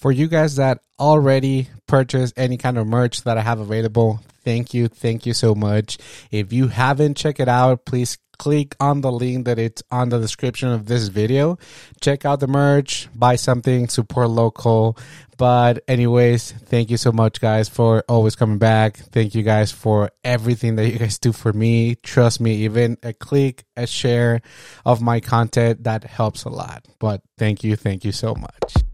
For you guys that already purchased any kind of merch that I have available, thank you. Thank you so much. If you haven't checked it out, please click on the link that it's on the description of this video. Check out the merch, buy something, support local. But anyways, thank you so much guys for always coming back. Thank you guys for everything that you guys do for me. Trust me, even a click, a share of my content, that helps a lot. But thank you, thank you so much.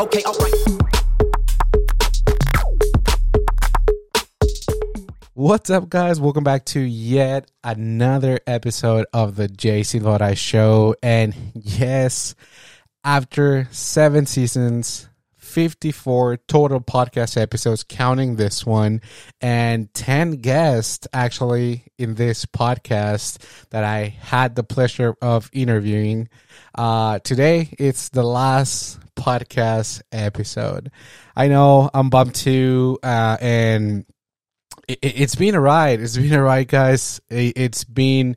Okay, alright. What's up, guys? Welcome back to yet another episode of the J Silvadoray Show. And yes, after seven seasons, 54 total podcast episodes, counting this one, and 10 guests actually in this podcast that I had the pleasure of interviewing. Uh, today, it's the last podcast episode. I know I'm bummed too, uh, and it, it's been a ride. It's been a ride, guys. It, it's been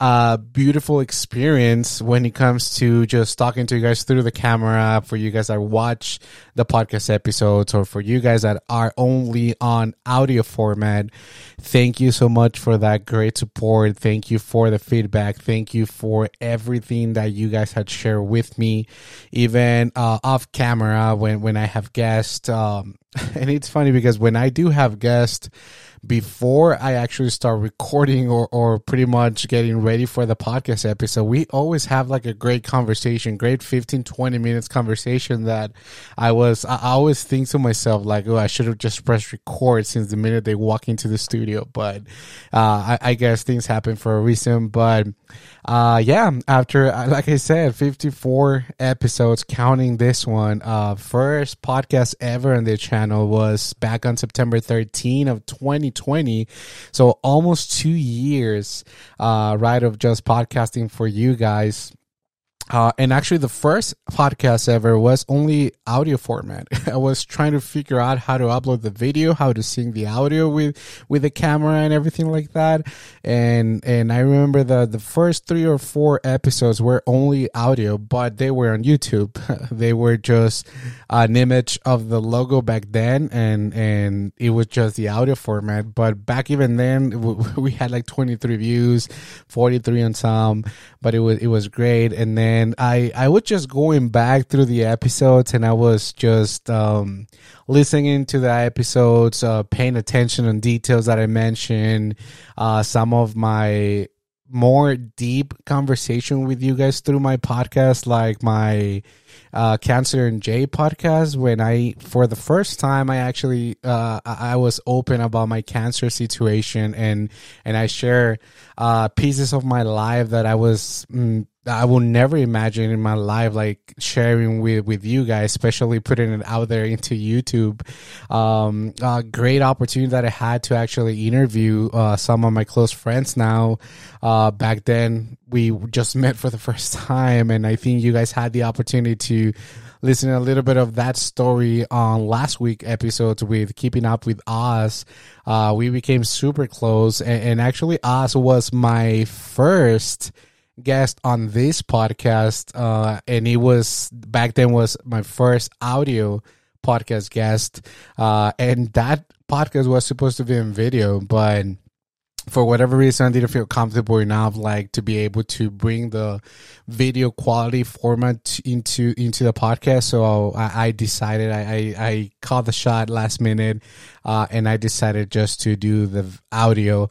a beautiful experience when it comes to just talking to you guys through the camera for you guys that watch the podcast episodes or for you guys that are only on audio format. Thank you so much for that great support. Thank you for the feedback. Thank you for everything that you guys had shared with me, even uh, off camera when, when I have guests. Um, and it's funny because when I do have guests, before I actually start recording or, or pretty much getting ready for the podcast episode, we always have like a great conversation, great 15, 20 minutes conversation that I was, I always think to myself, like, oh, I should have just pressed record since the minute they walk into the studio. But, uh, I, I guess things happen for a reason. But, uh, yeah, after, like I said, 54 episodes, counting this one, uh, first podcast ever on the channel was back on September 13 of 2020. So almost two years, uh, right of just podcasting for you guys. Uh, and actually, the first podcast ever was only audio format. I was trying to figure out how to upload the video, how to sync the audio with with the camera and everything like that. And and I remember the the first three or four episodes were only audio, but they were on YouTube. they were just an image of the logo back then, and and it was just the audio format. But back even then, we had like 23 views, 43 on some, but it was it was great. And then and I I was just going back through the episodes and I was just um, listening to the episodes, uh, paying attention on details that I mentioned, uh, some of my more deep conversation with you guys through my podcast, like my uh, Cancer and J podcast. When I, for the first time, I actually uh, I was open about my cancer situation and and I share uh, pieces of my life that I was. Mm, I will never imagine in my life like sharing with with you guys, especially putting it out there into YouTube. Um, a great opportunity that I had to actually interview uh, some of my close friends now. Uh, back then, we just met for the first time, and I think you guys had the opportunity to listen a little bit of that story on last week episodes with keeping up with Oz. Uh, we became super close, and, and actually, Oz was my first guest on this podcast uh, and it was back then was my first audio podcast guest uh, and that podcast was supposed to be in video but for whatever reason, I didn't feel comfortable enough, like to be able to bring the video quality format into into the podcast. So I, I decided I, I, I called the shot last minute, uh, and I decided just to do the audio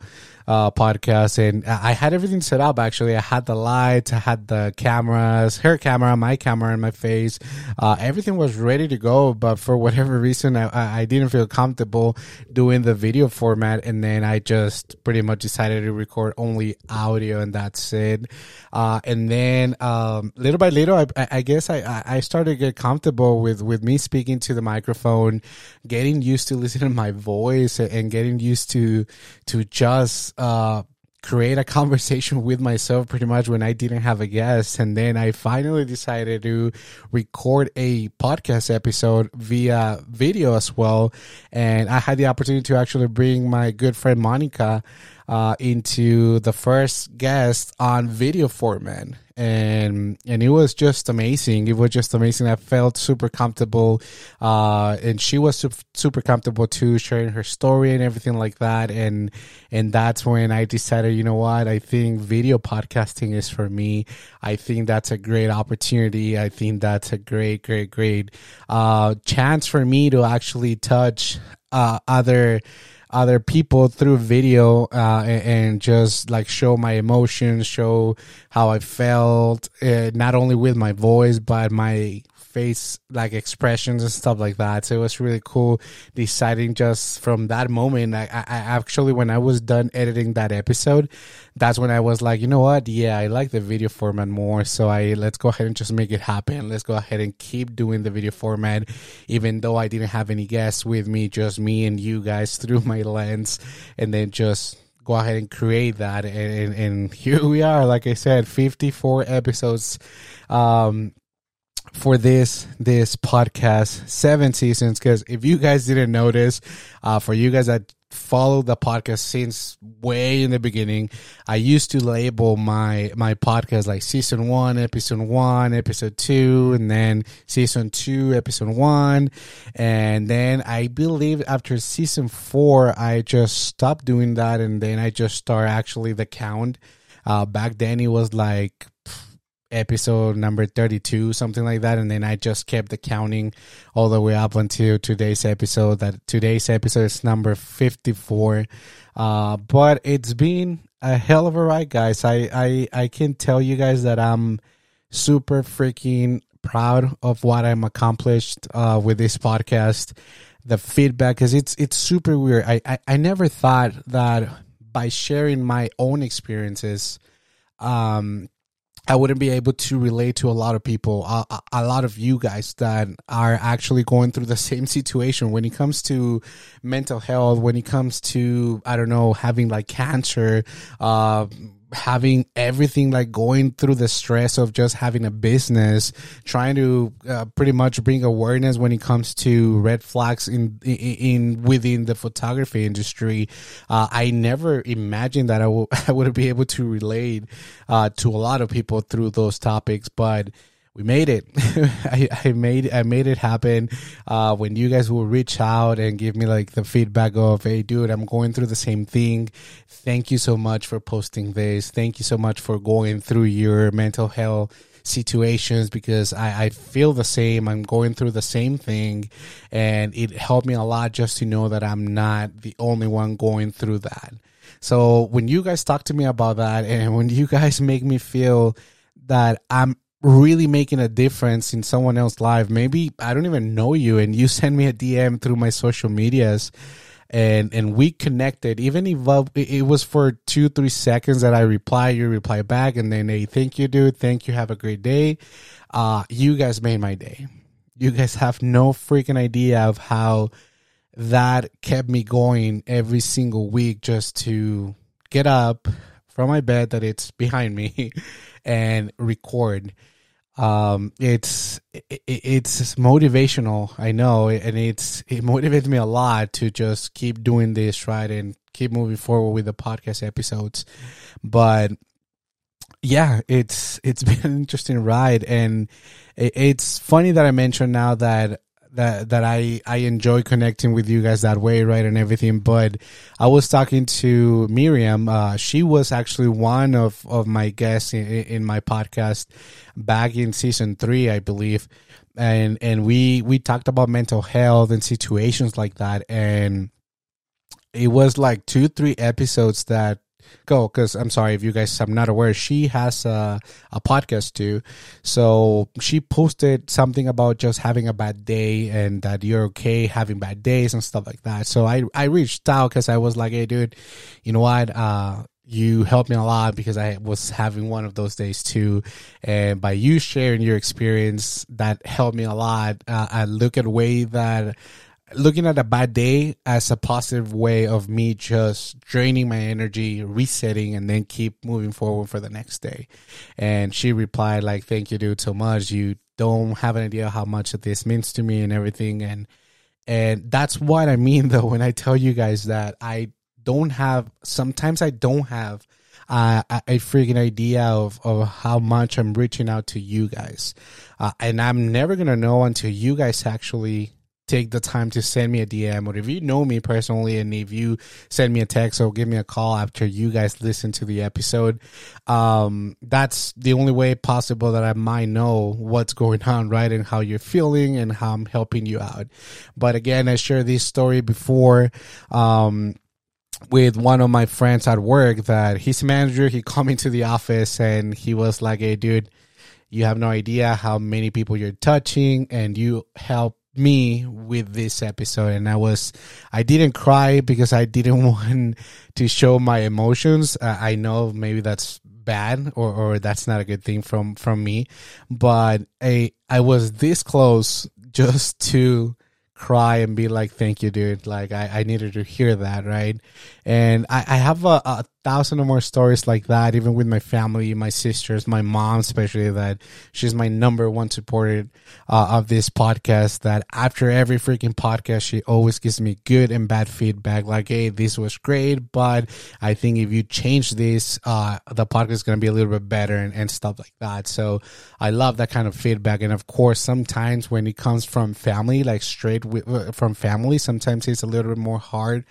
uh, podcast, and I had everything set up. Actually, I had the lights, I had the cameras, her camera, my camera, and my face. Uh, everything was ready to go, but for whatever reason, I, I didn't feel comfortable doing the video format, and then I just pretty much decided to record only audio, and that's it. Uh, and then um, little by little, I, I guess I, I started to get comfortable with with me speaking to the microphone, getting used to listening to my voice, and getting used to to just uh, create a conversation with myself pretty much when I didn't have a guest. And then I finally decided to record a podcast episode via video as well. And I had the opportunity to actually bring my good friend Monica uh, into the first guest on video format and and it was just amazing. It was just amazing. I felt super comfortable uh, and she was super, comfortable too sharing her story and everything like that. And and that's when i decided you know what? I think video podcasting is for me. I think that's a great opportunity. I think that's a great great great uh, chance for me to actually touch uh, other other people through video uh, and, and, just like show my emotions, show how I felt, uh, not only with my voice but my face like expressions and stuff like that. So it was really cool deciding just from that moment. I, I actually, when I was done editing that episode, that's when I was like, you know what? Yeah, I like the video format more. So I let's go ahead and just make it happen. Let's go ahead and keep doing the video format, even though I didn't have any guests with me, just me and you guys through my lens, and then just go ahead and create that and, and, and, here we are like i said 54 episodes um for this this podcast seven seasons because if you guys didn't notice uh for you guys that follow the podcast since way in the beginning i used to label my my podcast like season one episode one episode two and then season two episode one. And then i believe after season four i just stopped doing that and then i just start actually the count. Uh back then it was like episode number 32 something like that and then i just kept the counting all the way up until today's episode that today's episode is number 54 uh, but it's been a hell of a ride guys. I i i can tell you guys that i'm super freaking proud of what i'm accomplished uh, with this podcast. The feedback because it's it's super weird. I, I i never thought that by sharing my own experiences um I wouldn't be able to relate to a lot of people, a, a, lot of you guys that are actually going through the same situation when it comes to mental health, when it comes to, I don't know, having like cancer, uh, having everything like going through the stress of just having a business, trying to uh, pretty much bring awareness when it comes to red flags in in, in within the photography industry. Uh, I never imagined that I, w- I would be able to relate uh, to a lot of people through those topics, but we made it. I, I, made I made it happen. Uh, when you guys will reach out and give me like the feedback of, hey, dude, I'm going through the same thing. Thank you so much for posting this. Thank you so much for going through your mental health situations because I, I feel the same. I'm going through the same thing, and it helped me a lot just to know that I'm not the only one going through that. So when you guys talk to me about that, and when you guys make me feel that I'm really making a difference in someone else's life. Maybe I don't even know you and you send me a DM through my social medias and and we connected. Even if it was for two three seconds that i reply you reply back and then hey thank you dude. Thank you. Have a great day. Uh you guys made my day. You guys have no freaking idea of how that kept me going every single week just to get up from my bed that it's behind me and record um it's it, it's motivational i know and it's it motivates me a lot to just keep doing this right and keep moving forward with the podcast episodes. But yeah it's it's been an interesting ride and it's funny that i mentioned now that that that I I enjoy connecting with you guys that way, right, and everything. But I was talking to Miriam. Uh, she was actually one of of my guests in, in my podcast back in season three, I believe, and and we we talked about mental health and situations like that, and it was like two three episodes that go because I'm sorry if you guys I'm not aware. She has a, a podcast too, so she posted something about just having a bad day and that you're okay having bad days and stuff like that. So I I reached out because I was like, hey, dude, you know what? Uh, you helped me a lot because I was having one of those days too. And by you sharing your experience, that helped me a lot. Uh, I look at way that looking at a bad day as a positive way of me just draining my energy, resetting, and then keep moving forward for the next day. And she replied like, "Thank you, dude, so much. You don't have an idea how much this means to me and everything." And and that's what I mean though when I tell you guys that I don't have. Sometimes I don't have. Uh, a, freaking idea of, of how much I'm reaching out to you guys. Uh, and I'm never going to know until you guys actually take the time to send me a DM or if you know me personally and if you send me a text or give me a call after you guys listen to the episode, um, that's the only way possible that I might know what's going on, right? And how you're feeling and how I'm helping you out. But again, I shared this story before, um, with one of my friends at work that his manager, he come into the office and he was like, Hey dude, you have no idea how many people you're touching and you help me with this episode and i was i didn't cry because i didn't want to show my emotions. Uh, i know maybe that's bad or, or that's not a good thing from from me but i i was this close just to cry and be like thank you dude. Like i, I needed to hear that right? And i, I have a, a thousand or more stories like that even with my family my sisters my mom especially that she's my number one supporter uh, of this podcast that after every freaking podcast she always gives me good and bad feedback. Like hey this was great but i think if you change this uh, the podcast is going to be a little bit better and, and stuff like that. So i love that kind of feedback. And of course sometimes when it comes from family like straight from family sometimes it's a little bit more hard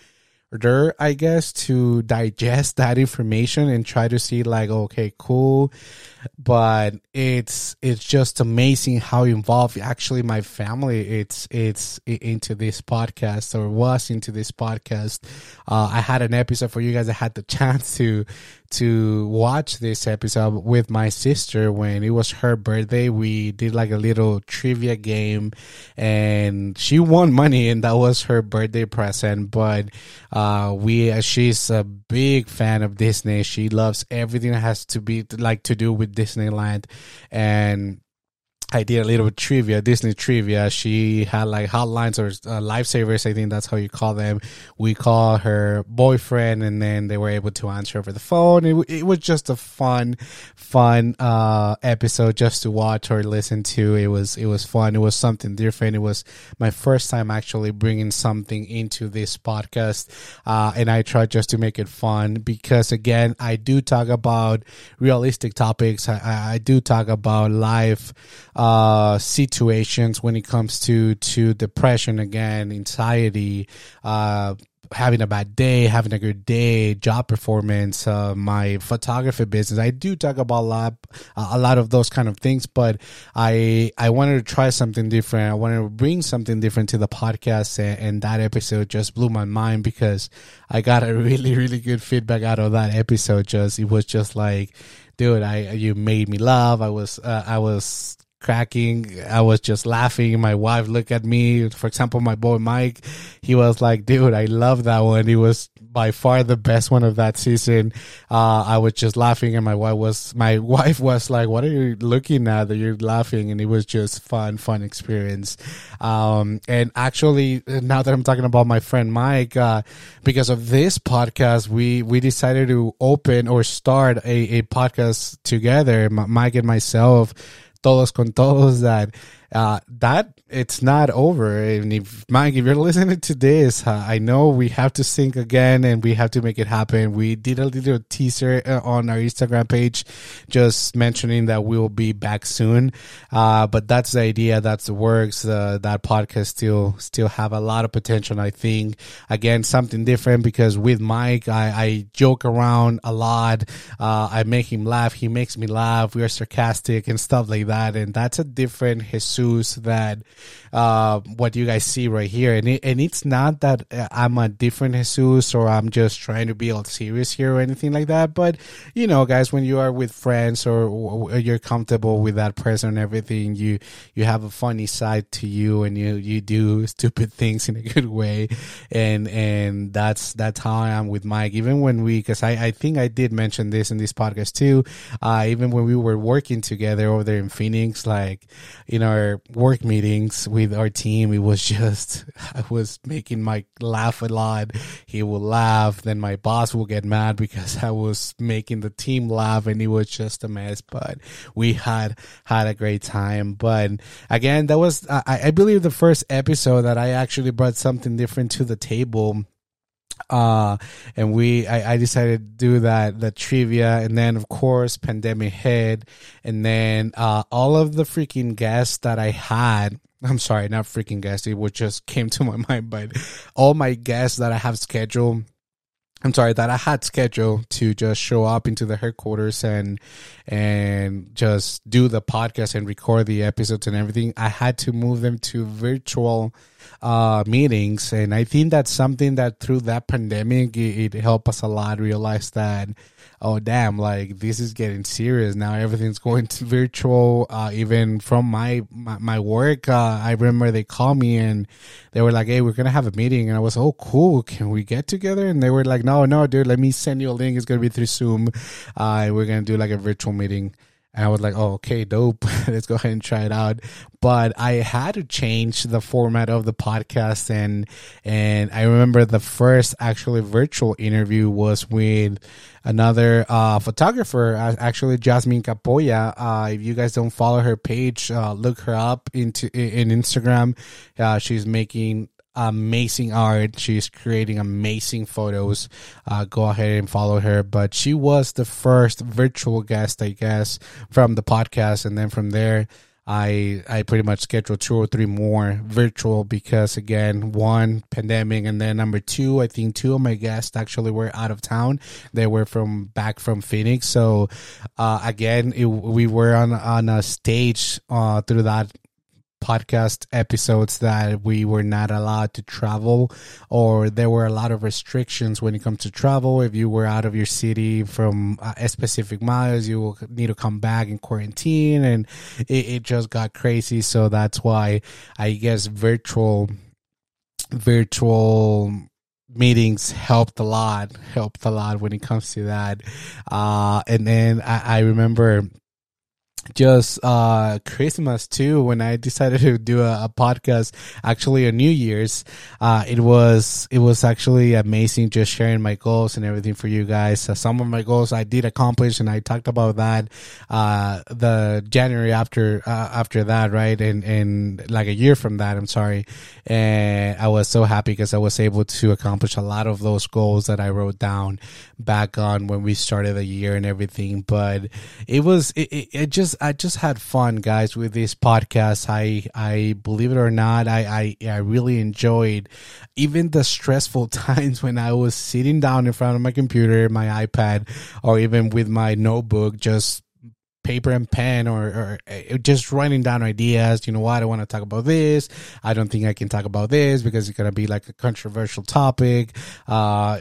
harder, I guess, to digest that information and try to see like, okay, cool. But it's it's just amazing how involved actually my family it's it's into this podcast or was into this podcast. Uh, I had an episode for you guys. I had the chance to to watch this episode with my sister when it was her birthday. We did like a little trivia game and she won money and that was her birthday present. But, uh, we, she's a big fan of Disney. She loves everything that has to be like to do with Disneyland and I did a little trivia, Disney trivia. She had like hotlines or uh, lifesavers. I think that's how you call them. We call her boyfriend, and then they were able to answer over the phone. It, it was just a fun, fun uh, episode just to watch or listen to. It was it was fun. It was something different. It was my first time actually bringing something into this podcast, uh, and I tried just to make it fun because again, I do talk about realistic topics. I, I do talk about life uh, situations when it comes to to depression again, anxiety, uh, having a bad day, having a good day, job performance, uh, my photography business. I do talk about a lot, a lot of those kind of things, but I I wanted to try something different. I wanted to bring something different to the podcast, and, and that episode just blew my mind because I got a really really good feedback out of that episode. Just it was just like dude i you made me laugh i was uh, i was cracking. I was just laughing. My wife looked at me. For example, my boy Mike, he was like, dude, I love that one. He was by far the best one of that season. Uh, I was just laughing and my wife was, my wife was like, what are you looking at that you're laughing? And it was just fun, fun experience. Um, and actually now that I'm talking about my friend Mike, uh, because of this podcast, we, we decided to open or start a, a podcast together, Mike and myself todos con todos that uh, that it's not over. And if Mike, if you're listening to this, uh, I know we have to sync again and we have to make it happen. We did a little teaser uh, on our Instagram page, just mentioning that we will be back soon. Uh, but that's the idea. That's the works. Uh, that podcast still still have a lot of potential. I think again something different because with Mike, I, I joke around a lot. Uh, I make him laugh. He makes me laugh. We are sarcastic and stuff like that. And that's a different Jesus that uh, what you guys see right here. And, it, and it's not that I'm a different Jesus or I'm just trying to be all serious here or anything like that. But, you know, guys, when you are with friends or, or you're comfortable with that person and everything, you, you have a funny side to you and you, you do stupid things in a good way. And, and that's, that's how I am with Mike. Even when we, cause I, I think I did mention this in this podcast too. Uh, even when we were working together over there in Phoenix, like, you know, work meetings with our team, it was just I was making Mike laugh a lot. He will laugh, then my boss will get mad because I was making the team laugh, and it was just a mess. But we had had a great time. But again, that was I, I believe the first episode that I actually brought something different to the table uh and we I, I decided to do that the trivia and then of course pandemic hit and then uh all of the freaking guests that i had i'm sorry not freaking guests it would just came to my mind but all my guests that i have scheduled I'm sorry that I had scheduled to just show up into the headquarters and and just do the podcast and record the episodes and everything. I had to move them to virtual uh, meetings, and I think that's something that through that pandemic it, it helped us a lot realize that oh damn like this is getting serious. Now everything's going to virtual uh, even from my, my, my work uh, i remember they called me and they were like hey we're gonna have a meeting. And i was oh cool. Can we get together? And they were like no no dude. Let me send you a link. It's gonna be through zoom. Uh, we're gonna do like a virtual meeting and I was like, oh, okay, dope. Let's go ahead and try it out. But I had to change the format of the podcast. And, and I remember the first actually virtual interview was with another, uh, photographer, actually Jasmine Capoya. Uh, if you guys don't follow her page, uh, look her up into, in Instagram. Uh, she's making amazing art. She's creating amazing photos. Uh, go ahead and follow her. But she was the first virtual guest, I guess, from the podcast, and then from there. I I pretty much scheduled two or three more virtual because again one pandemic and then number two I think two of my guests actually were out of town they were from back from Phoenix so uh, again it, we were on on a stage uh, through that podcast episodes that we were not allowed to travel or there were a lot of restrictions when it comes to travel. If you were out of your city from a specific miles you will need to come back in quarantine and it, it just got crazy. So that's why i guess virtual virtual meetings helped a lot helped a lot when it comes to that. Uh and then i, I remember just uh christmas too when i decided to do a, a podcast actually a new year's uh it was it was actually amazing just sharing my goals and everything for you guys. Some of my goals i did accomplish and i talked about that uh the january after uh, after that right? And and like a year from that i'm sorry. And i was so happy because i was able to accomplish a lot of those goals that i wrote down back on when we started the year and everything. But it was it, it, it just I just had fun, guys, with this podcast. I I believe it or not, I I, I really enjoyed even the stressful times when I was sitting down in front of my computer, my iPad, or even with my notebook, just paper and pen or, or, uh, just writing down ideas. You know what? I want to talk about this. I don't think I can talk about this because it's going to be like a controversial topic. Uh,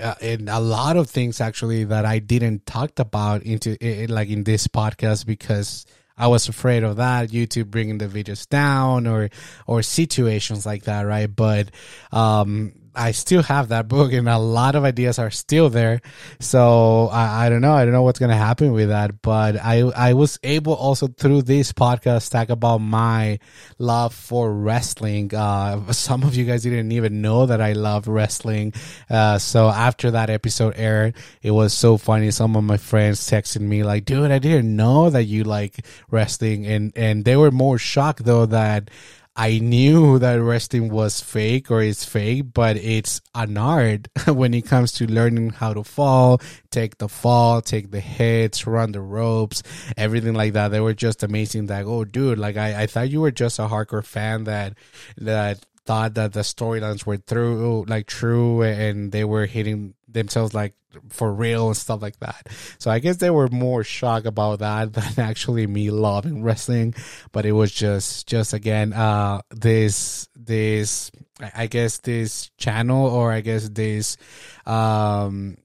uh, and a lot of things actually that I didn't talk about into it, like in this podcast because I was afraid of that, YouTube bringing the videos down or or situations like that, right? But um, I still have that book, and a lot of ideas are still there. So I, I don't know. I don't know what's gonna happen with that. But I I was able also through this podcast talk about my love for wrestling. Uh, some of you guys didn't even know that I love wrestling. Uh, so after that episode aired, it was so funny. Some of my friends texted me like, "Dude, I didn't know that you like wrestling," and and they were more shocked though that I knew that wrestling was fake or is fake, but it's an art when it comes to learning how to fall, take the fall, take the hits, run the ropes, everything like that. They were just amazing. Like, oh, dude, like I, I thought you were just a hardcore fan that that thought that the storylines were through like true and they were hitting themselves like for real and stuff like that. So I guess they were more shocked about that than actually me loving wrestling. But it was just just again uh this this I guess this channel or I guess this um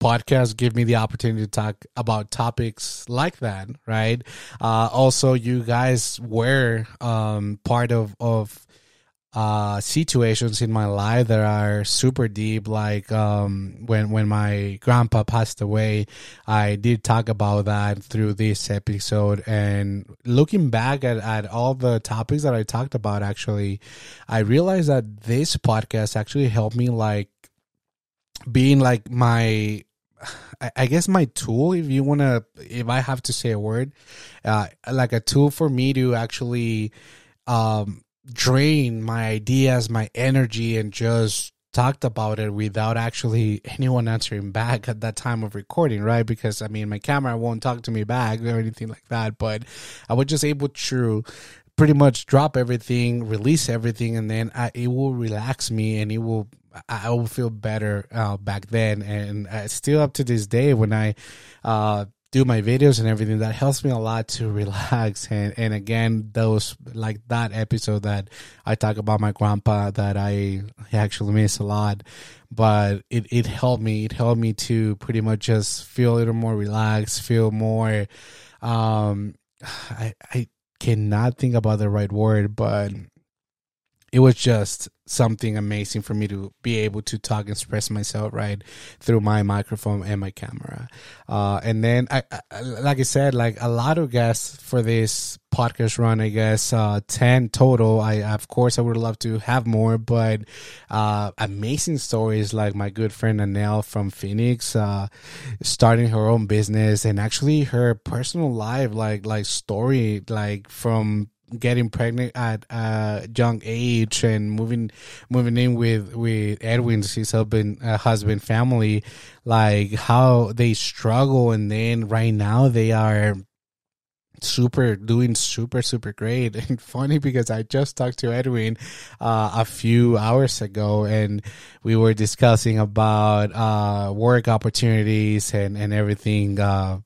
podcast give me the opportunity to talk about topics like that right uh also you guys were um part of of uh situations in my life that are super deep. Like um when when my grandpa passed away i did talk about that through this episode. And looking back at, at all the topics that i talked about actually i realized that this podcast actually helped me like being like my I- guess my tool, if you want to, if I have to say a word, uh, like a tool for me to actually um, drain my ideas, my energy, and just talked about it without actually anyone answering back at that time of recording, right? Because I mean, my camera won't talk to me back or anything like that, but I was just able to pretty much drop everything, release everything, and then I, it will relax me and it will I will feel better uh, back then, and uh, still up to this day when I uh, do my videos and everything. That helps me a lot to relax. And and again, those like that episode that I talk about my grandpa that I actually miss a lot, but it it helped me. It helped me to pretty much just feel a little more relaxed, feel more. Um, I I cannot think about the right word, but it was just something amazing for me to be able to talk and express myself right through my microphone and my camera. Uh, and then I, I like i said like a lot of guests for this podcast run i guess uh, 10 total. I of course i would love to have more but uh, amazing stories like my good friend anel from phoenix uh, starting her own business and actually her personal life like like story like from getting pregnant at a young age and moving moving in with with Edwin's his husband uh, husband family like how they struggle. And then right now they are super doing super super great. And funny because i just talked to edwin uh, a few hours ago and we were discussing about uh, work opportunities and and everything uh,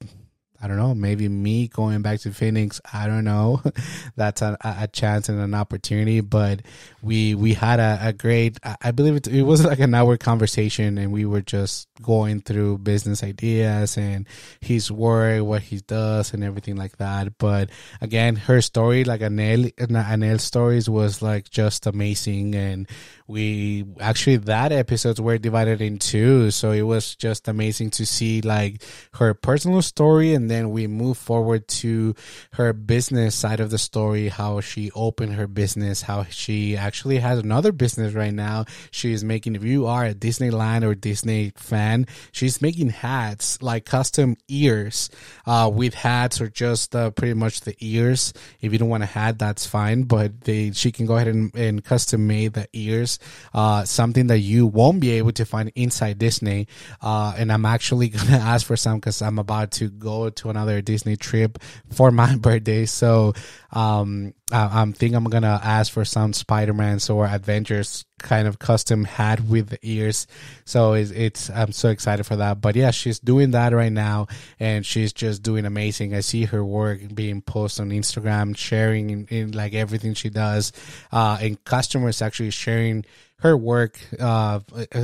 I don't know, maybe me going back to Phoenix. I don't know. That's a, a chance and an opportunity. But we we had a, a great. I believe it, it was like an hour conversation, and we were just going through business ideas and his work, what he does, and everything like that. But again, her story, like Anel Anel's stories, was like just amazing, and we actually that episodes were divided in two so it was just amazing to see like her personal story and then we move forward to her business side of the story how she opened her business how she actually has another business right now. She is making if you are a disneyland or disney fan she's making hats like custom ears. Uh, with hats or just uh, pretty much the ears. If you don't want a hat that's fine but they she can go ahead and, and custom made the ears uh, something that you won't be able to find inside Disney. Uh, and I'm actually gonna ask for some because I'm about to go to another Disney trip for my birthday. So um, I, I'm think I'm gonna ask for some Spider-Man's or Avengers kind of custom hat with the ears. So it's, it's I'm so excited for that. But yeah, she's doing that right now, and she's just doing amazing. I see her work being posted on Instagram, sharing in, in like everything she does, uh, and customers actually sharing her work uh,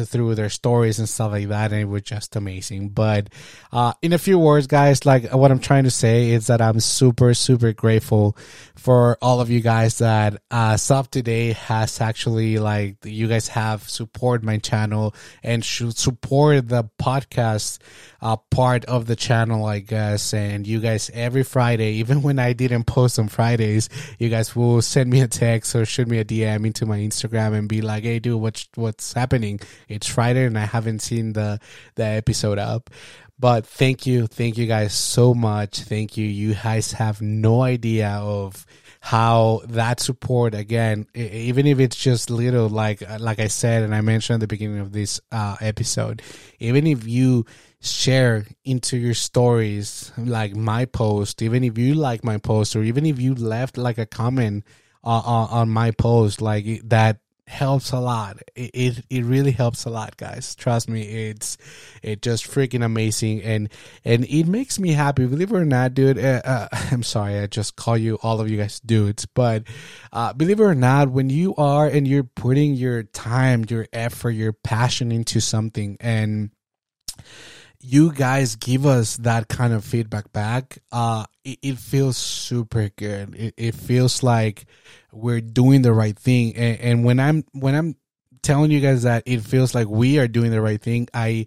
through their stories and stuff like that, and it was just amazing. But uh, in a few words, guys, like what I'm trying to say is that I'm super, super grateful for all of you guys that uh, Sub Today has actually like you guys have support my channel and should support the podcast uh, part of the channel, I guess. And you guys every Friday, even when I didn't post on Fridays, you guys will send me a text or shoot me a DM into my Instagram and be like, "Hey, dude, what's what's happening? It's Friday and I haven't seen the the episode up." But thank you, thank you guys so much. Thank you. You guys have no idea of how that support again even if it's just little like like i said and i mentioned at the beginning of this uh, episode even if you share into your stories like my post even if you like my post or even if you left like a comment uh, on, on my post like that helps a lot. It, it it really helps a lot guys. Trust me it's it just freaking amazing. And and it makes me happy. Believe it or not dude uh, uh, i'm sorry i just call you all of you guys dudes. But uh, believe it or not when you are and you're putting your time your effort your passion into something and you guys give us that kind of feedback back uh it, it feels super good. It, it feels like we're doing the right thing. And, and when I'm when I'm telling you guys that it feels like we are doing the right thing, I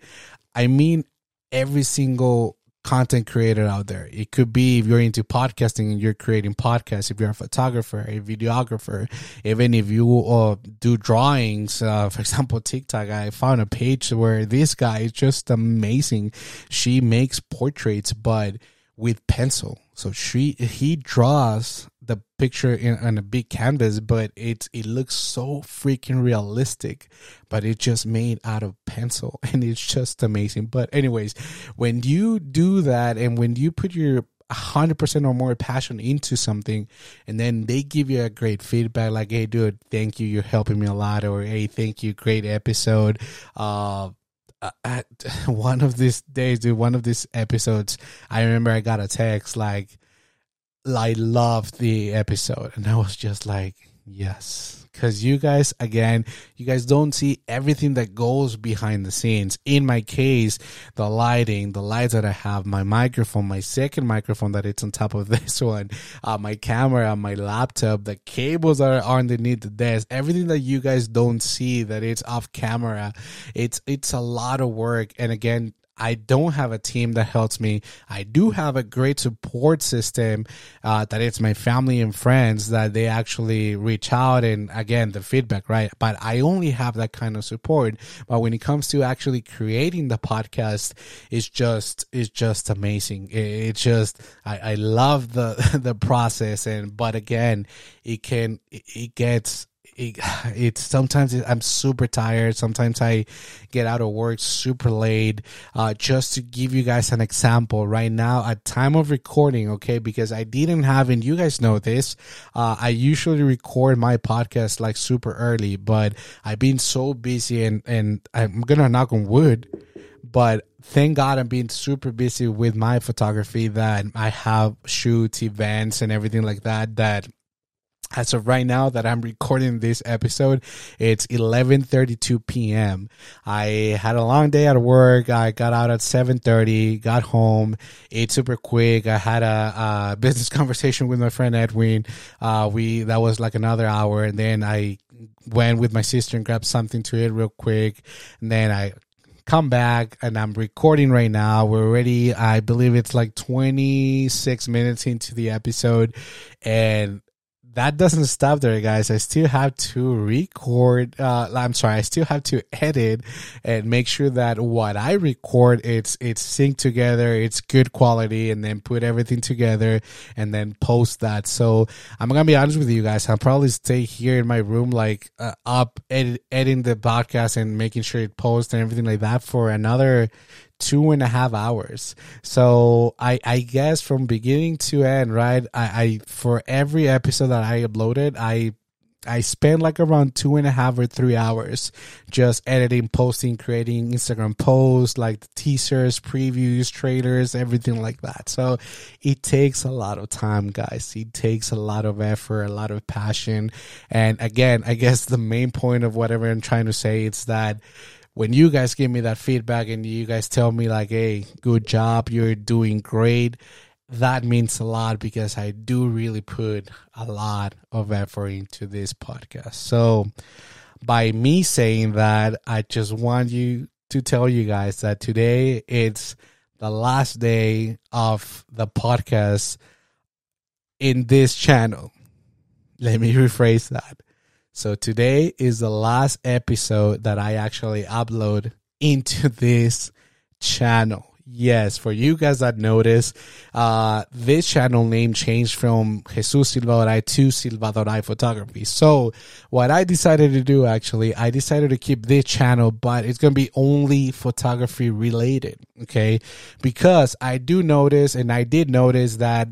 I mean every single content creator out there. It could be if you're into podcasting and you're creating podcasts, if you're a photographer, a videographer, even if you uh, do drawings, uh, for example, TikTok, I found a page where this guy is just amazing. She makes portraits, but with pencil. So she he draws the picture in on a big canvas, but it it looks so freaking realistic. But it's just made out of pencil, and it's just amazing. But anyways, when you do that, and when you put your 100% or more passion into something and then they give you a great feedback like hey dude thank you you're helping me a lot or hey thank you great episode uh Uh, at one of these days, dude, one of these episodes, I remember I got a text like, I loved the episode. And I was just like, yes. Because you guys, again, you guys don't see everything that goes behind the scenes. In my case, the lighting, the lights that I have, my microphone, my second microphone that it's on top of this one, uh, my camera, my laptop, the cables that are underneath the desk, everything that you guys don't see that it's off camera. It's, it's a lot of work. And again, I don't have a team that helps me. I do have a great support system uh, that it's my family and friends that they actually reach out and again the feedback, right? But I only have that kind of support. But when it comes to actually creating the podcast, it's just it's just amazing. It, just I, I love the the process and but again, it can it gets it, it's sometimes I'm super tired. Sometimes I get out of work super late. Uh, just to give you guys an example, right now at time of recording, okay, because I didn't have, and you guys know this, uh, I usually record my podcast like super early, but I've been so busy and and I'm gonna knock on wood, but thank God I'm being super busy with my photography that I have shoots, events, and everything like that that as of right now that I'm recording this episode, it's 11:32 p.m. I had a long day at work. I got out at 7:30, got home, ate super quick. I had a, a business conversation with my friend Edwin. Uh, we that was like another hour, and then I went with my sister and grabbed something to eat real quick, and then I come back and I'm recording right now. We're already, I believe it's like 26 minutes into the episode and that doesn't stop there, guys. I still have to record. Uh, I'm sorry, I still have to edit and make sure that what I record it's it's synced together, it's good quality, and then put everything together and then post that. So I'm gonna be honest with you guys. I'll probably stay here in my room, like uh, up edit, editing the podcast and making sure it posts and everything like that for another two and a half hours. So I, I guess from beginning to end, right? I, I, for every episode that I uploaded, I, I spent like around two and a half or three hours just editing, posting, creating Instagram posts, like the teasers, previews, trailers, everything like that. So it takes a lot of time, guys. It takes a lot of effort, a lot of passion. And again, I guess the main point of whatever I'm trying to say is that when you guys give me that feedback and you guys tell me like, "Hey, good job, you're doing great," that means a lot because I do really put a lot of effort into this podcast. So, by me saying that, I just want you to tell you guys that today it's the last day of the podcast in this channel. Let me rephrase that. So today is the last episode that I actually upload into this channel. Yes, for you guys that notice, uh, this channel name changed from Jesus Silvadoray to Silvadoray Photography. So what I decided to do actually, I decided to keep this channel, but it's going to be only photography related. Okay. Because I do notice and I did notice that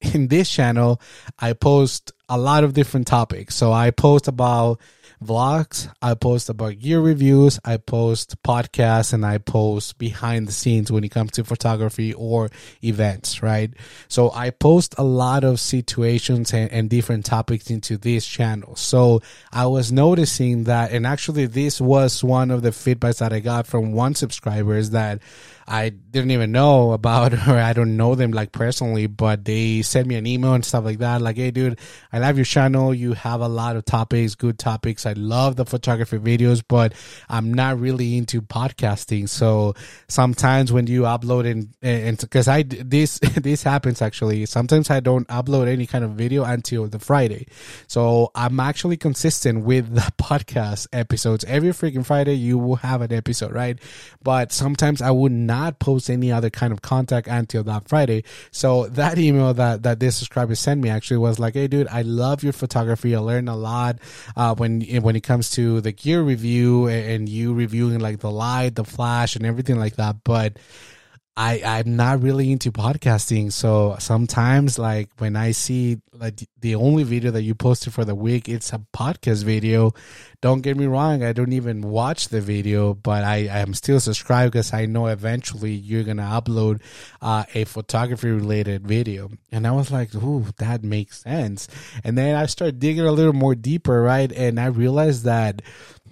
in this channel, I post a lot of different topics. So I post about vlogs, I post about gear reviews, I post podcasts, and I post behind the scenes when it comes to photography or events, right? So I post a lot of situations and, and different topics into this channel. So I was noticing that, and actually this was one of the feedbacks that I got from one subscriber is that I didn't even know about or I don't know them like personally, but they sent me an email and stuff like that. Like, hey, dude, I love your channel. You have a lot of topics, good topics. I love the photography videos, but I'm not really into podcasting. So sometimes when you upload and and because I this this happens actually. Sometimes I don't upload any kind of video until the Friday. So I'm actually consistent with the podcast episodes. Every freaking Friday you will have an episode, right? But sometimes I would not not post any other kind of contact until that Friday. So that email that, that this subscriber sent me actually was like, Hey dude, I love your photography. I learned a lot, uh, when, when it comes to the gear review and you reviewing like the light, the flash and everything like that. But, I I'm not really into podcasting, so sometimes like when I see like the only video that you posted for the week, it's a podcast video. Don't get me wrong, I don't even watch the video, but I I am still subscribed because I know eventually you're gonna upload uh, a photography related video. And I was like, ooh, that makes sense. And then I start digging a little more deeper, right? And I realized that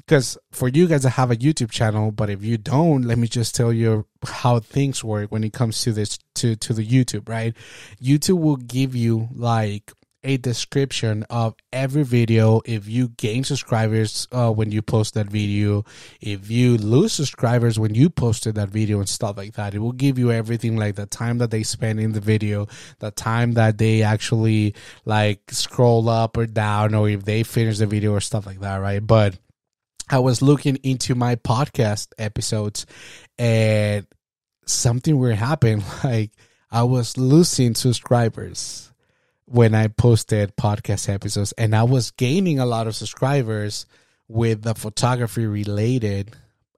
because for you guys, I have a YouTube channel, but if you don't, let me just tell you how things work when it comes to this to to the YouTube, right? YouTube will give you like a description of every video if you gain subscribers uh, when you post that video if you lose subscribers when you posted that video and stuff like that it will give you everything like the time that they spend in the video the time that they actually like scroll up or down or if they finish the video or stuff like that right but I was looking into my podcast episodes and something weird happened. Like I was losing subscribers when I posted podcast episodes and I was gaining a lot of subscribers with the photography related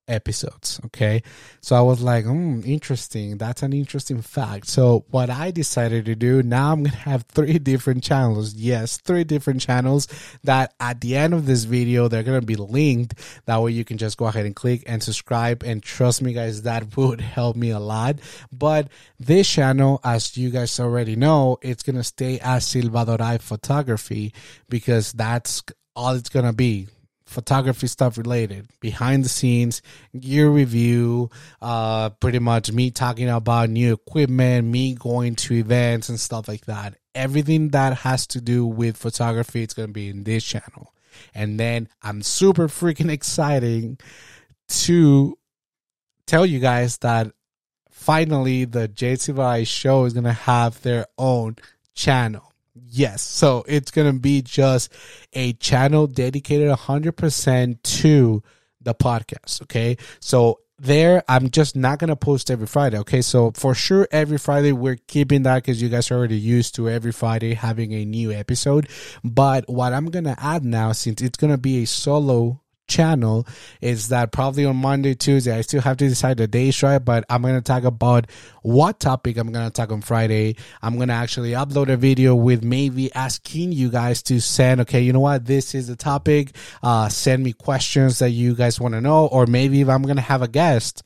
episodes. Okay. So I was like, hmm, interesting. That's an interesting fact. So what I decided to do now, I'm going to have three different channels. Yes, three different channels that at the end of this video, they're going to be linked. That way you can just go ahead and click and subscribe. And trust me, guys, that would help me a lot. But this channel, as you guys already know, it's going to stay as Silvadoray Photography because that's all it's going to be photography stuff related, behind the scenes, gear review, uh, pretty much me talking about new equipment, me going to events and stuff like that. Everything that has to do with photography, it's going to be in this channel. And then I'm super freaking exciting to tell you guys that finally the J Silvadoray show is going to have their own channel. Yes. So it's going to be just a channel dedicated 100% to the podcast. Okay. So there, I'm just not going to post every Friday. Okay. So for sure, every Friday, we're keeping that because you guys are already used to every Friday having a new episode. But what I'm going to add now, since it's going to be a solo channel is that probably on Monday, Tuesday, I still have to decide the days right, but I'm going to talk about what topic I'm going to talk on Friday. I'm going to actually upload a video with maybe asking you guys to send, okay, you know what? This is the topic. Uh, send me questions that you guys want to know, or maybe if I'm going to have a guest,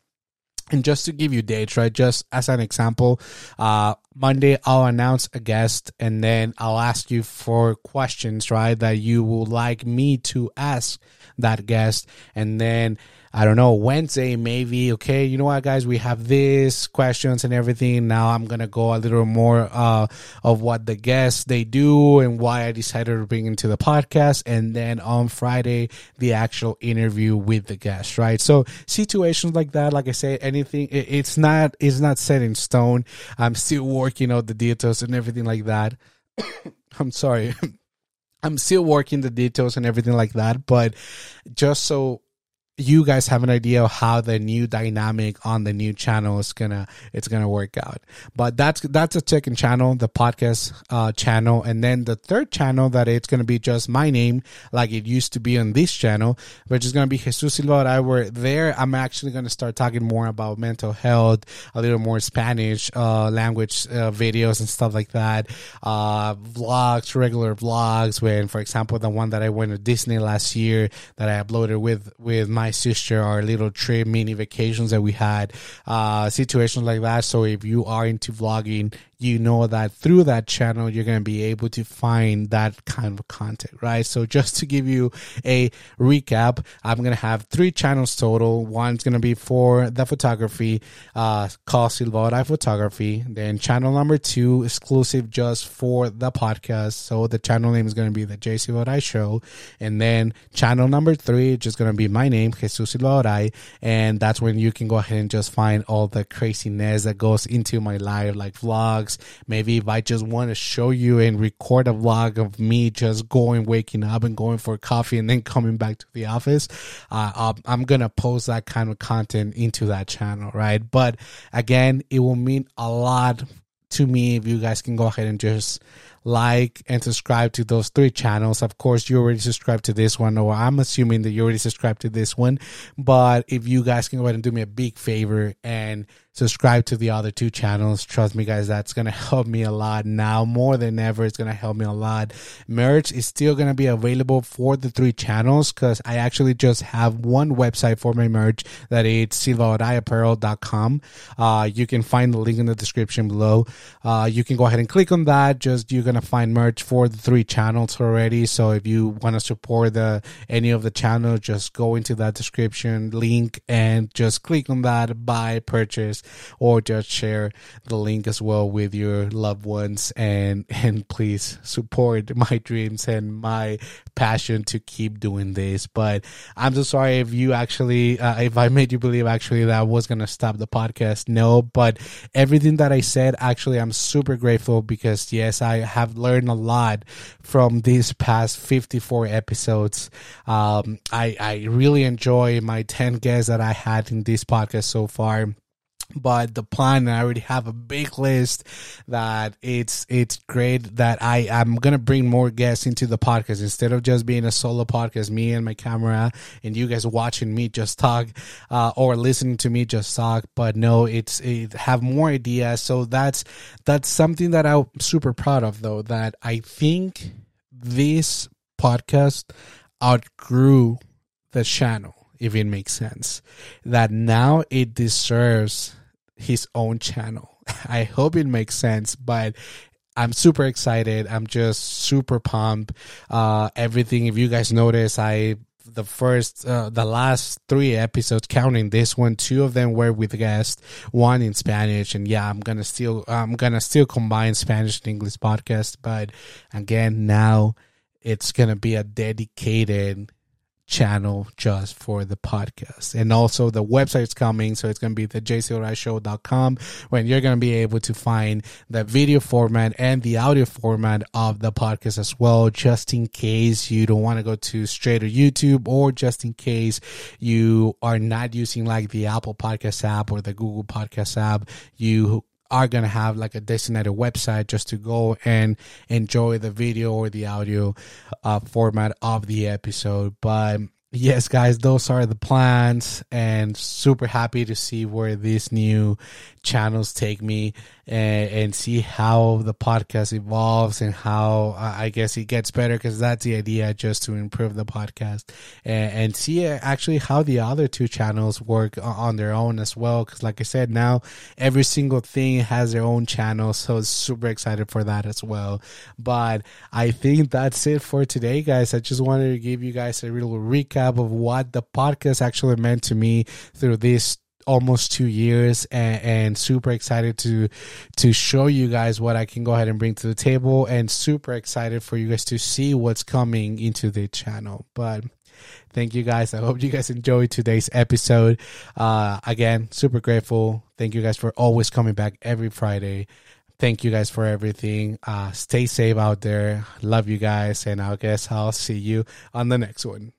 and just to give you dates, right? Just as an example, uh, Monday I'll announce a guest and then I'll ask you for questions, right? That you would like me to ask that guest. And then I don't know, Wednesday, maybe, okay, you know what, guys, we have this questions and everything. Now I'm going to go a little more, uh, of what the guests they do and why I decided to bring into the podcast. And then on Friday, the actual interview with the guest, right? So situations like that, like I say, anything, it, it's not, it's not set in stone. I'm still working out the details and everything like that. I'm sorry. I'm still working the details and everything like that, but just so you guys have an idea of how the new dynamic on the new channel is gonna it's gonna work out. But that's that's a second channel, the podcast uh, channel, and then the third channel that it's gonna be just my name, like it used to be on this channel, which is gonna be Jesus Silvadoray. I'm actually gonna start talking more about mental health, a little more Spanish uh, language uh, videos and stuff like that, uh, vlogs, regular vlogs. When, for example, the one that I went to Disney last year that I uploaded with with my sister, our little trip, mini vacations that we had, uh, situations like that. So if you are into vlogging, you know that through that channel you're going to be able to find that kind of content right? So just to give you a recap i'm going to have three channels total. One's going to be for the photography uh called Silvadoray photography. Then channel number two exclusive just for the podcast. So the channel name is going to be the J Silvadoray show. And then channel number three just going to be my name jesus Silva and that's when you can go ahead and just find all the craziness that goes into my life like vlogs vlogs. Maybe if I just want to show you and record a vlog of me just going, waking up and going for coffee and then coming back to the office, uh, I'm going to post that kind of content into that channel, right? But again, it will mean a lot to me if you guys can go ahead and just like and subscribe to those three channels. Of course, you already subscribed to this one, or I'm assuming that you already subscribed to this one. But if you guys can go ahead and do me a big favor and subscribe to the other two channels. Trust me, guys, that's going to help me a lot now more than ever. It's going to help me a lot. Merch is still going to be available for the three channels because I actually just have one website for my merch that is silvadorayapparel.com. Uh, you can find the link in the description below. Uh, you can go ahead and click on that. Just you're going to find merch for the three channels already. So if you want to support the any of the channels, just go into that description link and just click on that buy purchase or just share the link as well with your loved ones. And and please support my dreams and my passion to keep doing this. But i'm so sorry if you actually uh, if i made you believe actually that i was gonna stop the podcast. No but everything that i said actually i'm super grateful because yes i have learned a lot from these past 54 episodes. Um, i i really enjoy my 10 guests that i had in this podcast so far but the plan i already have a big list that it's it's great that i i'm gonna bring more guests into the podcast. Instead of just being a solo podcast me and my camera and you guys watching me just talk uh, or listening to me just talk. But no it's it have more ideas. So that's that's something that i'm super proud of though that i think this podcast outgrew the channel if it makes sense. That now it deserves his own channel. I hope it makes sense, but I'm super excited. I'm just super pumped. Uh, everything. If you guys notice, I the first, uh, the last three episodes, counting this one, two of them were with guests, one in Spanish, and yeah, I'm gonna still, I'm gonna still combine Spanish and English podcast, but again, now it's gonna be a dedicated channel just for the podcast. And also the website's coming. So it's going to be the jsilvadorayshow.com when you're going to be able to find the video format and the audio format of the podcast as well, just in case you don't want to go to straight to YouTube or just in case you are not using like the Apple podcast app or the Google podcast app. You are going to have like a designated website just to go and enjoy the video or the audio uh, format of the episode. But yes, guys, those are the plans, and super happy to see where these new channels take me and, and see how the podcast evolves and how uh, I guess it gets better because that's the idea just to improve the podcast and, and see actually how the other two channels work on their own as well. Because, like I said, now every single thing has their own channel, so super excited for that as well. But I think that's it for today, guys. I just wanted to give you guys a little recap of what the podcast actually meant to me through this almost two years and, and, super excited to to show you guys what I can go ahead and bring to the table and super excited for you guys to see what's coming into the channel. But thank you guys. I hope you guys enjoyed today's episode. Uh, again, super grateful. Thank you guys for always coming back every Friday. Thank you guys for everything. Uh, stay safe out there. Love you guys. And I guess I'll see you on the next one.